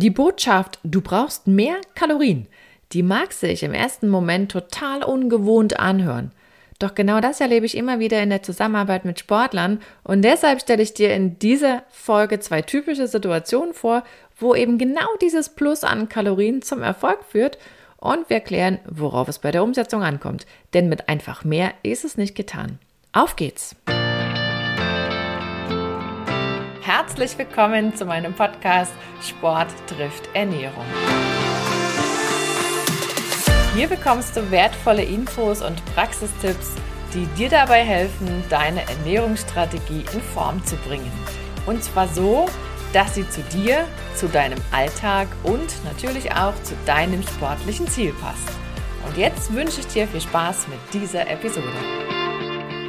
Die Botschaft, du brauchst mehr Kalorien, die mag sich im ersten Moment total ungewohnt anhören. Doch genau das erlebe ich immer wieder in der Zusammenarbeit mit Sportlern und deshalb stelle ich dir in dieser Folge zwei typische Situationen vor, wo eben genau dieses Plus an Kalorien zum Erfolg führt und wir erklären, worauf es bei der Umsetzung ankommt. Denn mit einfach mehr ist es nicht getan. Auf geht's! Herzlich willkommen zu meinem Podcast Sport trifft Ernährung. Hier bekommst du wertvolle Infos und Praxistipps, die dir dabei helfen, deine Ernährungsstrategie in Form zu bringen. Und zwar so, dass sie zu dir, zu deinem Alltag und natürlich auch zu deinem sportlichen Ziel passt. Und jetzt wünsche ich dir viel Spaß mit dieser Episode.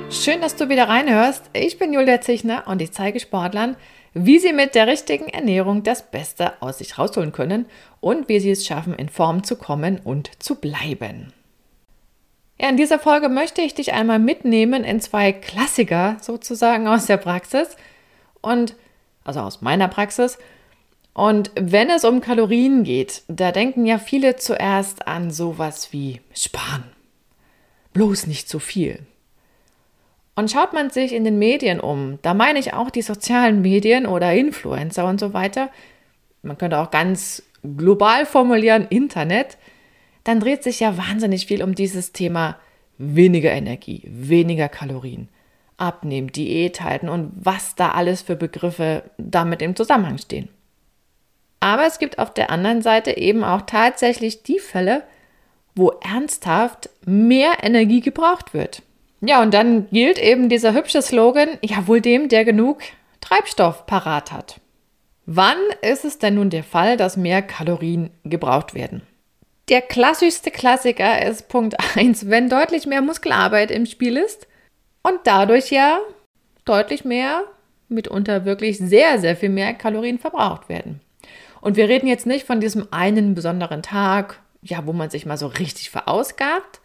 Schön, dass du wieder reinhörst. Ich bin Julia Zichner und ich zeige Sportlern, wie sie mit der richtigen Ernährung das Beste aus sich rausholen können und wie sie es schaffen, in Form zu kommen und zu bleiben. Ja, in dieser Folge möchte ich dich einmal mitnehmen in zwei Klassiker sozusagen aus der Praxis und also aus meiner Praxis. Und wenn es um Kalorien geht, da denken ja viele zuerst an sowas wie sparen. Bloß nicht zu viel. Und schaut man sich in den Medien um, da meine ich auch die sozialen Medien oder Influencer und so weiter, man könnte auch ganz global formulieren, Internet, dann dreht sich ja wahnsinnig viel um dieses Thema weniger Energie, weniger Kalorien, abnehmen, Diät halten und was da alles für Begriffe damit im Zusammenhang stehen. Aber es gibt auf der anderen Seite eben auch tatsächlich die Fälle, wo ernsthaft mehr Energie gebraucht wird. Ja, und dann gilt eben dieser hübsche Slogan, ja wohl dem, der genug Treibstoff parat hat. Wann ist es denn nun der Fall, dass mehr Kalorien gebraucht werden? Der klassischste Klassiker ist Punkt 1, wenn deutlich mehr Muskelarbeit im Spiel ist und dadurch ja deutlich mehr, mitunter wirklich sehr, sehr viel mehr Kalorien verbraucht werden. Und wir reden jetzt nicht von diesem einen besonderen Tag, ja, wo man sich mal so richtig verausgabt,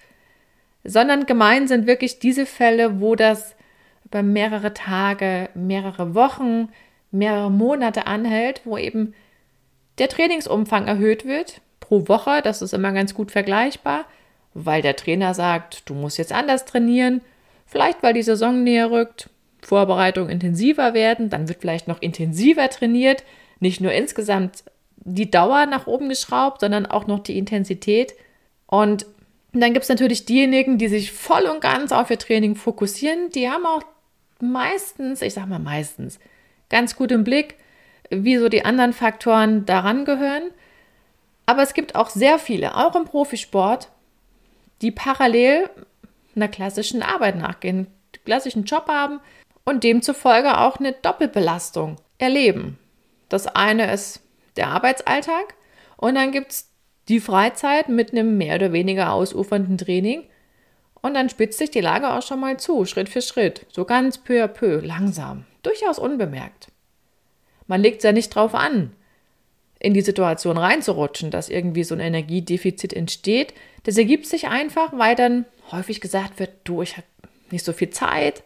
sondern gemeint sind wirklich diese Fälle, wo das über mehrere Tage, mehrere Wochen, mehrere Monate anhält, wo eben der Trainingsumfang erhöht wird pro Woche. Das ist immer ganz gut vergleichbar, weil der Trainer sagt, du musst jetzt anders trainieren. Vielleicht, weil die Saison näher rückt, Vorbereitungen intensiver werden, dann wird vielleicht noch intensiver trainiert. Nicht nur insgesamt die Dauer nach oben geschraubt, sondern auch noch die Intensität. Und und dann gibt es natürlich diejenigen, die sich voll und ganz auf ihr Training fokussieren. Die haben auch meistens, ich sag mal meistens, ganz gut im Blick, wie so die anderen Faktoren daran gehören. Aber es gibt auch sehr viele, auch im Profisport, die parallel einer klassischen Arbeit nachgehen, einen klassischen Job haben und demzufolge auch eine Doppelbelastung erleben. Das eine ist der Arbeitsalltag und dann gibt es die Freizeit mit einem mehr oder weniger ausufernden Training. Und dann spitzt sich die Lage auch schon mal zu, Schritt für Schritt, so ganz peu à peu, langsam, durchaus unbemerkt. Man legt es ja nicht drauf an, in die Situation reinzurutschen, dass irgendwie so ein Energiedefizit entsteht. Das ergibt sich einfach, weil dann häufig gesagt wird, du, ich habe nicht so viel Zeit,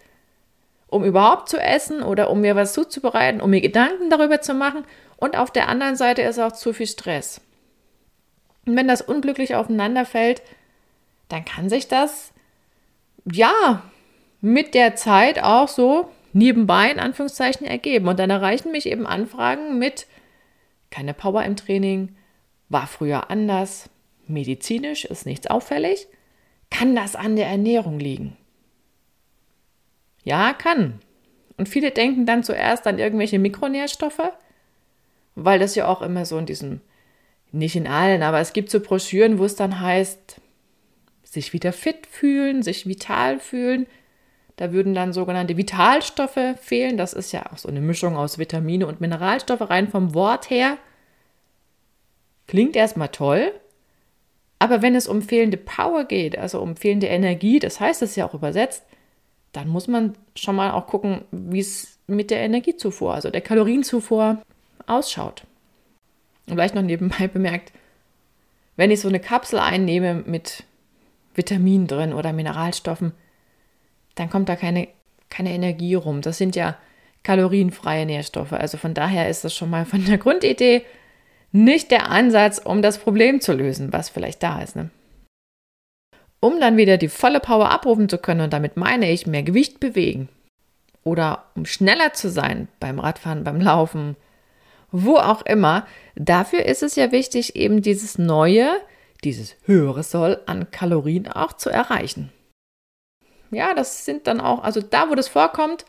um überhaupt zu essen oder um mir was zuzubereiten, um mir Gedanken darüber zu machen. Und auf der anderen Seite ist auch zu viel Stress. Und wenn das unglücklich aufeinander fällt, dann kann sich das, ja, mit der Zeit auch so nebenbei in Anführungszeichen ergeben. Und dann erreichen mich eben Anfragen mit keine Power im Training, war früher anders, medizinisch ist nichts auffällig. Kann das an der Ernährung liegen? Ja, kann. Und viele denken dann zuerst an irgendwelche Mikronährstoffe, weil das ja auch immer so in diesem nicht in allen, aber es gibt so Broschüren, wo es dann heißt, sich wieder fit fühlen, sich vital fühlen. Da würden dann sogenannte Vitalstoffe fehlen. Das ist ja auch so eine Mischung aus Vitamine und Mineralstoffe rein vom Wort her. Klingt erstmal toll, aber wenn es um fehlende Power geht, also um fehlende Energie, das heißt es ja auch übersetzt, dann muss man schon mal auch gucken, wie es mit der Energiezufuhr, also der Kalorienzufuhr ausschaut. Und vielleicht noch nebenbei bemerkt, wenn ich so eine Kapsel einnehme mit Vitaminen drin oder Mineralstoffen, dann kommt da keine, keine Energie rum. Das sind ja kalorienfreie Nährstoffe. Also von daher ist das schon mal von der Grundidee nicht der Ansatz, um das Problem zu lösen, was vielleicht da ist. Ne? Um dann wieder die volle Power abrufen zu können, und damit meine ich mehr Gewicht bewegen oder um schneller zu sein beim Radfahren, beim Laufen, wo auch immer, dafür ist es ja wichtig, eben dieses neue, dieses höhere Soll an Kalorien auch zu erreichen. Ja, das sind dann auch, also da, wo das vorkommt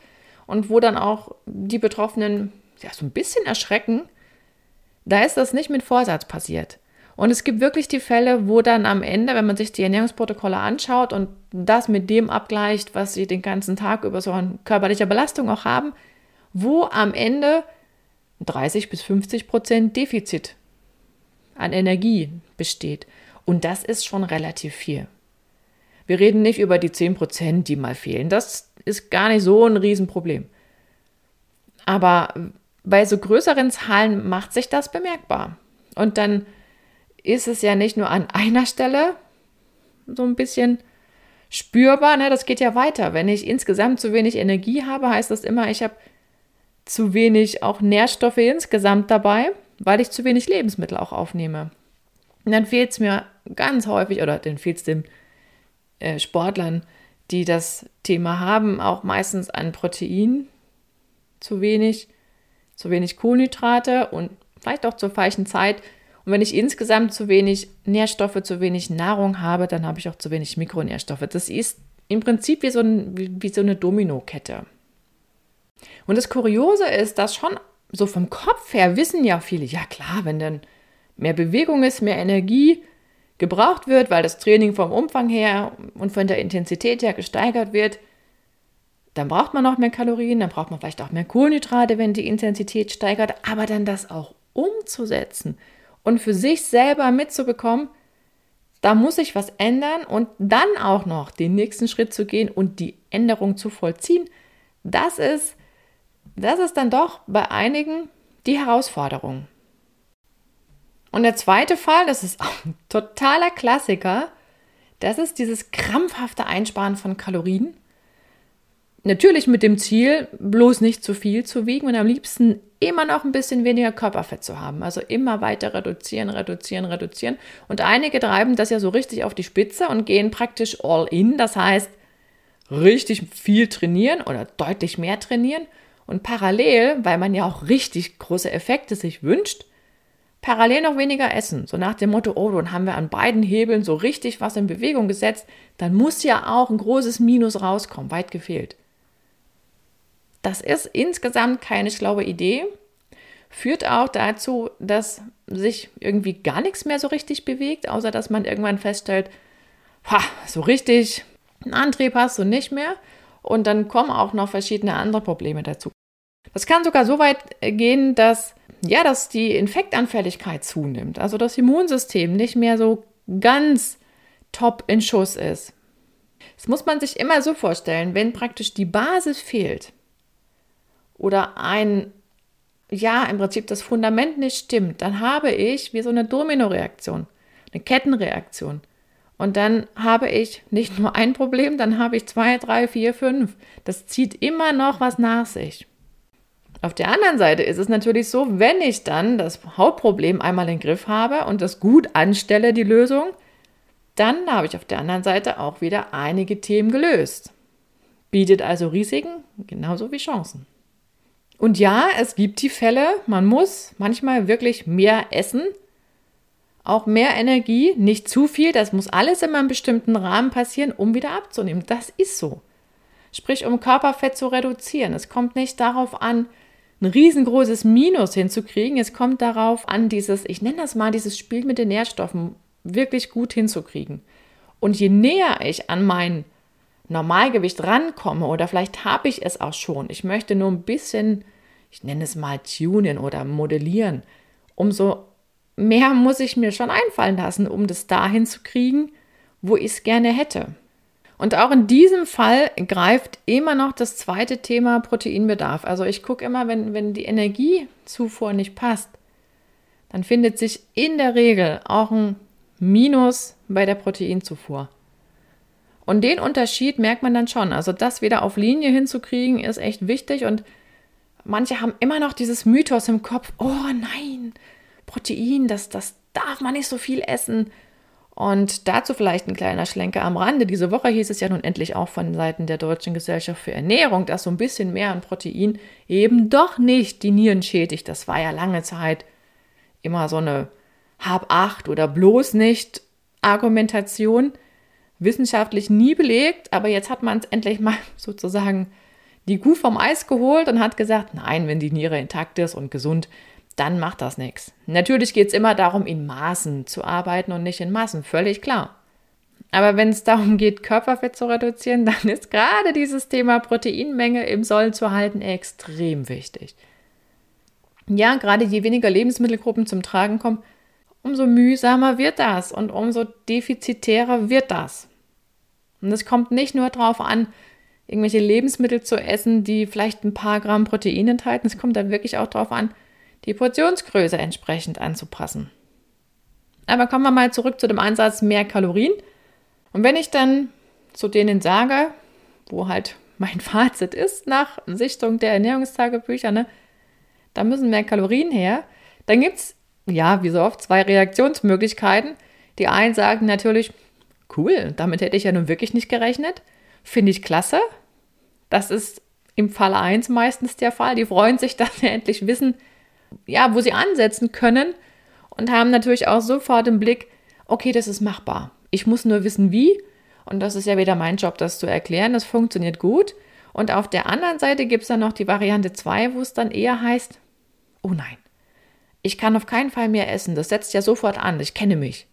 und wo dann auch die Betroffenen ja so ein bisschen erschrecken, da ist das nicht mit Vorsatz passiert. Und es gibt wirklich die Fälle, wo dann am Ende, wenn man sich die Ernährungsprotokolle anschaut und das mit dem abgleicht, was sie den ganzen Tag über so eine körperliche Belastung auch haben, wo am Ende 30 bis 50 Prozent Defizit an Energie besteht. Und das ist schon relativ viel. Wir reden nicht über die 10 Prozent, die mal fehlen. Das ist gar nicht so ein Riesenproblem. Aber bei so größeren Zahlen macht sich das bemerkbar. Und dann ist es ja nicht nur an einer Stelle so ein bisschen spürbar, ne? das geht ja weiter. Wenn ich insgesamt zu wenig Energie habe, heißt das immer, ich habe zu wenig auch Nährstoffe insgesamt dabei, weil ich zu wenig Lebensmittel auch aufnehme. Und dann fehlt es mir ganz häufig, oder dann fehlt es den äh, Sportlern, die das Thema haben, auch meistens an Protein zu wenig, zu wenig Kohlenhydrate und vielleicht auch zur falschen Zeit und wenn ich insgesamt zu wenig Nährstoffe, zu wenig Nahrung habe, dann habe ich auch zu wenig Mikronährstoffe. Das ist im Prinzip wie so, ein, wie so eine Dominokette. Und das Kuriose ist, dass schon so vom Kopf her wissen ja viele, ja klar, wenn dann mehr Bewegung ist, mehr Energie gebraucht wird, weil das Training vom Umfang her und von der Intensität her gesteigert wird, dann braucht man auch mehr Kalorien, dann braucht man vielleicht auch mehr Kohlenhydrate, wenn die Intensität steigert, aber dann das auch umzusetzen und für sich selber mitzubekommen, da muss ich was ändern und dann auch noch den nächsten Schritt zu gehen und die Änderung zu vollziehen, das ist, das ist dann doch bei einigen die Herausforderung. Und der zweite Fall, das ist auch ein totaler Klassiker, das ist dieses krampfhafte Einsparen von Kalorien. Natürlich mit dem Ziel, bloß nicht zu viel zu wiegen und am liebsten immer noch ein bisschen weniger Körperfett zu haben. Also immer weiter reduzieren, reduzieren, reduzieren. Und einige treiben das ja so richtig auf die Spitze und gehen praktisch all in. Das heißt, richtig viel trainieren oder deutlich mehr trainieren und parallel, weil man ja auch richtig große Effekte sich wünscht, parallel noch weniger essen. So nach dem Motto, oh, dann haben wir an beiden Hebeln so richtig was in Bewegung gesetzt, dann muss ja auch ein großes Minus rauskommen, weit gefehlt. Das ist insgesamt keine schlaue Idee. Führt auch dazu, dass sich irgendwie gar nichts mehr so richtig bewegt, außer dass man irgendwann feststellt, ha, so richtig ein Antrieb hast du nicht mehr. Und dann kommen auch noch verschiedene andere Probleme dazu. Das kann sogar so weit gehen, dass, ja, dass die Infektanfälligkeit zunimmt. Also das Immunsystem nicht mehr so ganz top in Schuss ist. Das muss man sich immer so vorstellen, wenn praktisch die Basis fehlt, oder ein, ja, im Prinzip das Fundament nicht stimmt, dann habe ich wie so eine Dominoreaktion, eine Kettenreaktion. Und dann habe ich nicht nur ein Problem, dann habe ich zwei, drei, vier, fünf. Das zieht immer noch was nach sich. Auf der anderen Seite ist es natürlich so, wenn ich dann das Hauptproblem einmal im Griff habe und das gut anstelle, die Lösung, dann habe ich auf der anderen Seite auch wieder einige Themen gelöst. Bietet also Risiken genauso wie Chancen. Und ja, es gibt die Fälle, man muss manchmal wirklich mehr essen, auch mehr Energie, nicht zu viel, das muss alles in einem bestimmten Rahmen passieren, um wieder abzunehmen. Das ist so. Sprich, um Körperfett zu reduzieren. Es kommt nicht darauf an, ein riesengroßes Minus hinzukriegen. Es kommt darauf an, dieses, ich nenne das mal, dieses Spiel mit den Nährstoffen wirklich gut hinzukriegen. Und je näher ich an mein Normalgewicht rankomme oder vielleicht habe ich es auch schon, ich möchte nur ein bisschen, ich nenne es mal tunen oder modellieren, umso mehr muss ich mir schon einfallen lassen, um das dahin zu kriegen, wo ich es gerne hätte. Und auch in diesem Fall greift immer noch das zweite Thema Proteinbedarf. Also ich gucke immer, wenn, wenn die Energiezufuhr nicht passt, dann findet sich in der Regel auch ein Minus bei der Proteinzufuhr. Und den Unterschied merkt man dann schon. Also das wieder auf Linie hinzukriegen, ist echt wichtig. Und manche haben immer noch dieses Mythos im Kopf, oh nein, Protein, das, das darf man nicht so viel essen. Und dazu vielleicht ein kleiner Schlenker am Rande. Diese Woche hieß es ja nun endlich auch von Seiten der Deutschen Gesellschaft für Ernährung, dass so ein bisschen mehr an Protein eben doch nicht die Nieren schädigt. Das war ja lange Zeit immer so eine Hab acht oder bloß nicht Argumentation. Wissenschaftlich nie belegt, aber jetzt hat man es endlich mal sozusagen die Kuh vom Eis geholt und hat gesagt, nein, wenn die Niere intakt ist und gesund, dann macht das nichts. Natürlich geht es immer darum, in Maßen zu arbeiten und nicht in Massen, völlig klar. Aber wenn es darum geht, Körperfett zu reduzieren, dann ist gerade dieses Thema Proteinmenge im Soll zu halten extrem wichtig. Ja, gerade je weniger Lebensmittelgruppen zum Tragen kommen, umso mühsamer wird das und umso defizitärer wird das. Und es kommt nicht nur darauf an, irgendwelche Lebensmittel zu essen, die vielleicht ein paar Gramm Protein enthalten. Es kommt dann wirklich auch darauf an, die Portionsgröße entsprechend anzupassen. Aber kommen wir mal zurück zu dem Ansatz mehr Kalorien. Und wenn ich dann zu denen sage, wo halt mein Fazit ist nach Sichtung der Ernährungstagebücher, ne, da müssen mehr Kalorien her, dann gibt es, ja, wie so oft, zwei Reaktionsmöglichkeiten. Die einen sagen natürlich, cool, damit hätte ich ja nun wirklich nicht gerechnet. Finde ich klasse. Das ist im Fall 1 meistens der Fall. Die freuen sich, dass sie endlich wissen, ja, wo sie ansetzen können und haben natürlich auch sofort im Blick, okay, das ist machbar. Ich muss nur wissen, wie. Und das ist ja wieder mein Job, das zu erklären. Das funktioniert gut. Und auf der anderen Seite gibt es dann noch die Variante 2, wo es dann eher heißt, oh nein, ich kann auf keinen Fall mehr essen. Das setzt ja sofort an. Ich kenne mich.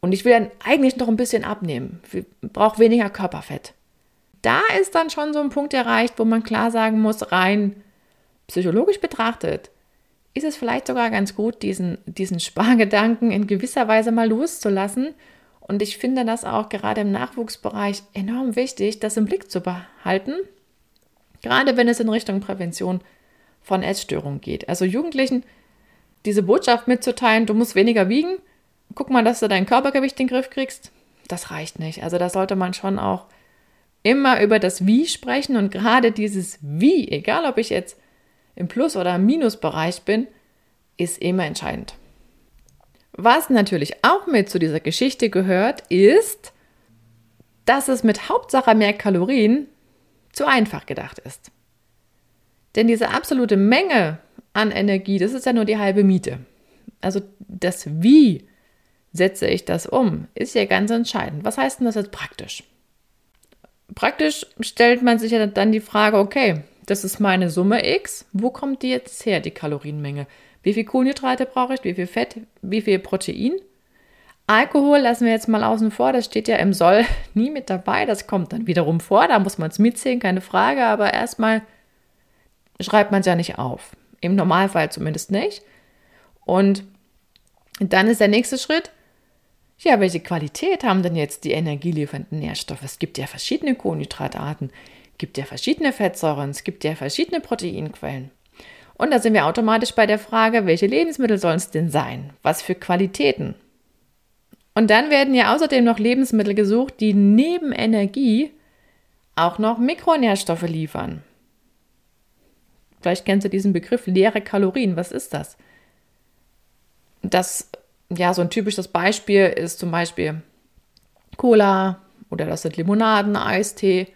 Und ich will dann eigentlich noch ein bisschen abnehmen. Ich brauche weniger Körperfett. Da ist dann schon so ein Punkt erreicht, wo man klar sagen muss, rein psychologisch betrachtet, ist es vielleicht sogar ganz gut, diesen, diesen Spargedanken in gewisser Weise mal loszulassen. Und ich finde das auch gerade im Nachwuchsbereich enorm wichtig, das im Blick zu behalten, gerade wenn es in Richtung Prävention von Essstörungen geht. Also Jugendlichen diese Botschaft mitzuteilen, du musst weniger wiegen, guck mal, dass du dein Körpergewicht in den Griff kriegst, das reicht nicht. Also da sollte man schon auch immer über das Wie sprechen und gerade dieses Wie, egal ob ich jetzt im Plus- oder Minusbereich bin, ist immer entscheidend. Was natürlich auch mit zu dieser Geschichte gehört, ist, dass es mit Hauptsache mehr Kalorien zu einfach gedacht ist. Denn diese absolute Menge an Energie, das ist ja nur die halbe Miete. Also das Wie setze ich das um, ist ja ganz entscheidend. Was heißt denn das jetzt praktisch? Praktisch stellt man sich ja dann die Frage, okay, das ist meine Summe X. Wo kommt die jetzt her, die Kalorienmenge? Wie viel Kohlenhydrate brauche ich? Wie viel Fett? Wie viel Protein? Alkohol lassen wir jetzt mal außen vor. Das steht ja im Soll nie mit dabei. Das kommt dann wiederum vor. Da muss man es mitzählen, keine Frage. Aber erstmal schreibt man es ja nicht auf. Im Normalfall zumindest nicht. Und dann ist der nächste Schritt. Ja, welche Qualität haben denn jetzt die energieliefernden Nährstoffe? Es gibt ja verschiedene Kohlenhydratarten gibt ja verschiedene Fettsäuren, es gibt ja verschiedene Proteinquellen. Und da sind wir automatisch bei der Frage, welche Lebensmittel sollen es denn sein? Was für Qualitäten? Und dann werden ja außerdem noch Lebensmittel gesucht, die neben Energie auch noch Mikronährstoffe liefern. Vielleicht kennst du diesen Begriff leere Kalorien. Was ist das? Das, ja, so ein typisches Beispiel ist zum Beispiel Cola oder das sind Limonaden, Eistee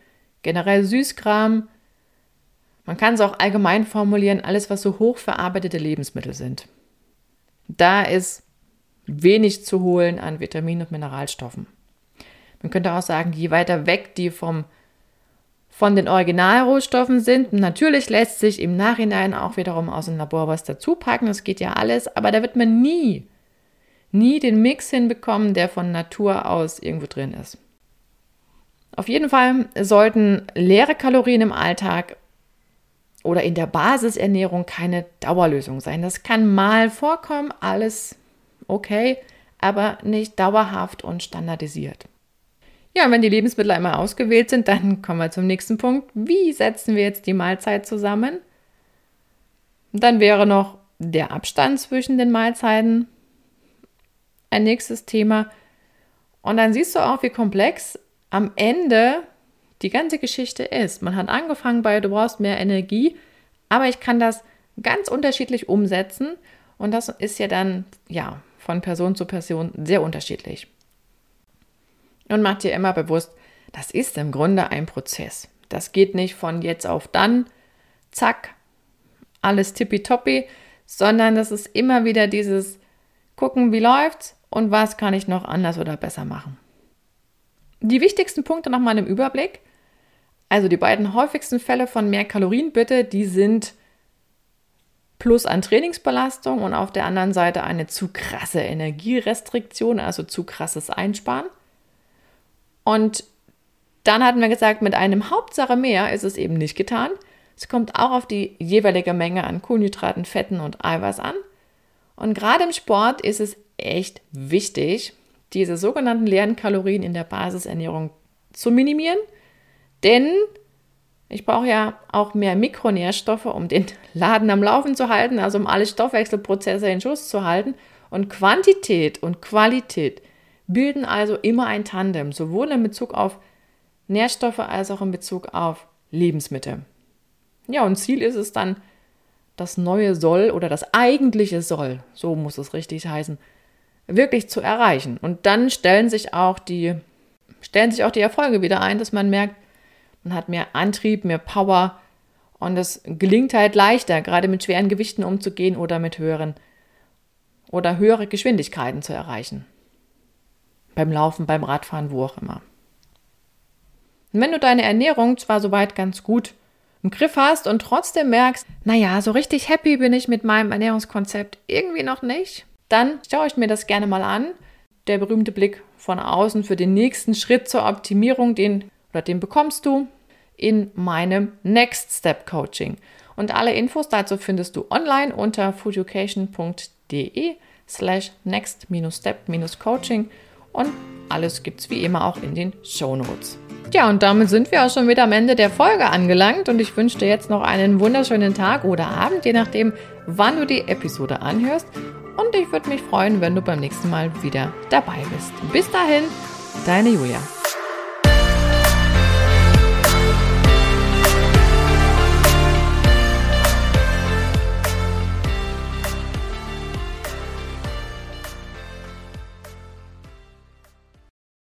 generell Süßkram. Man kann es auch allgemein formulieren, alles, was so hochverarbeitete Lebensmittel sind. Da ist wenig zu holen an Vitaminen und Mineralstoffen. Man könnte auch sagen, je weiter weg die vom, von den Originalrohstoffen sind, natürlich lässt sich im Nachhinein auch wiederum aus dem Labor was dazu packen, das geht ja alles, aber da wird man nie, nie den Mix hinbekommen, der von Natur aus irgendwo drin ist. Auf jeden Fall sollten leere Kalorien im Alltag oder in der Basisernährung keine Dauerlösung sein. Das kann mal vorkommen, alles okay, aber nicht dauerhaft und standardisiert. Ja, wenn die Lebensmittel einmal ausgewählt sind, dann kommen wir zum nächsten Punkt. Wie setzen wir jetzt die Mahlzeit zusammen? Dann wäre noch der Abstand zwischen den Mahlzeiten ein nächstes Thema. Und dann siehst du auch, wie komplex am Ende die ganze Geschichte ist. Man hat angefangen bei, du brauchst mehr Energie, aber ich kann das ganz unterschiedlich umsetzen Und das ist ja dann, ja, von Person zu Person sehr unterschiedlich. Und mach dir immer bewusst, das ist im Grunde ein Prozess. Das geht nicht von jetzt auf dann, zack, alles tippitoppi, sondern das ist immer wieder dieses gucken, wie läuft's und was kann ich noch anders oder besser machen. Die wichtigsten Punkte nochmal im Überblick. Also die beiden häufigsten Fälle von mehr Kalorien bitte, die sind plus an Trainingsbelastung und auf der anderen Seite eine zu krasse Energierestriktion, also zu krasses Einsparen. Und dann hatten wir gesagt, mit einem Hauptsache mehr ist es eben nicht getan. Es kommt auch auf die jeweilige Menge an Kohlenhydraten, Fetten und Eiweiß an. Und gerade im Sport ist es echt wichtig, diese sogenannten leeren Kalorien in der Basisernährung zu minimieren, denn ich brauche ja auch mehr Mikronährstoffe, um den Laden am Laufen zu halten, also um alle Stoffwechselprozesse in Schuss zu halten. Und Quantität und Qualität bilden also immer ein Tandem, sowohl in Bezug auf Nährstoffe als auch in Bezug auf Lebensmittel. Ja, und Ziel ist es dann, das neue Soll oder das eigentliche Soll, so muss es richtig heißen, wirklich zu erreichen. Und dann stellen sich auch die, stellen sich auch die Erfolge wieder ein, dass man merkt, man hat mehr Antrieb, mehr Power und es gelingt halt leichter, gerade mit schweren Gewichten umzugehen oder mit höheren oder höhere Geschwindigkeiten zu erreichen. Beim Laufen, beim Radfahren, wo auch immer. Und wenn du deine Ernährung zwar soweit ganz gut im Griff hast und trotzdem merkst, naja, so richtig happy bin ich mit meinem Ernährungskonzept irgendwie noch nicht, dann schaue ich mir das gerne mal an. Der berühmte Blick von außen für den nächsten Schritt zur Optimierung, den oder den bekommst du in meinem Next Step Coaching. Und alle Infos dazu findest du online unter foodeducation.de slash next-step-coaching und alles gibt es wie immer auch in den Show Notes. Ja, und damit sind wir auch schon wieder am Ende der Folge angelangt und ich wünsche dir jetzt noch einen wunderschönen Tag oder Abend, je nachdem, wann du die Episode anhörst. Und ich würde mich freuen, wenn du beim nächsten Mal wieder dabei bist. Bis dahin, deine Julia.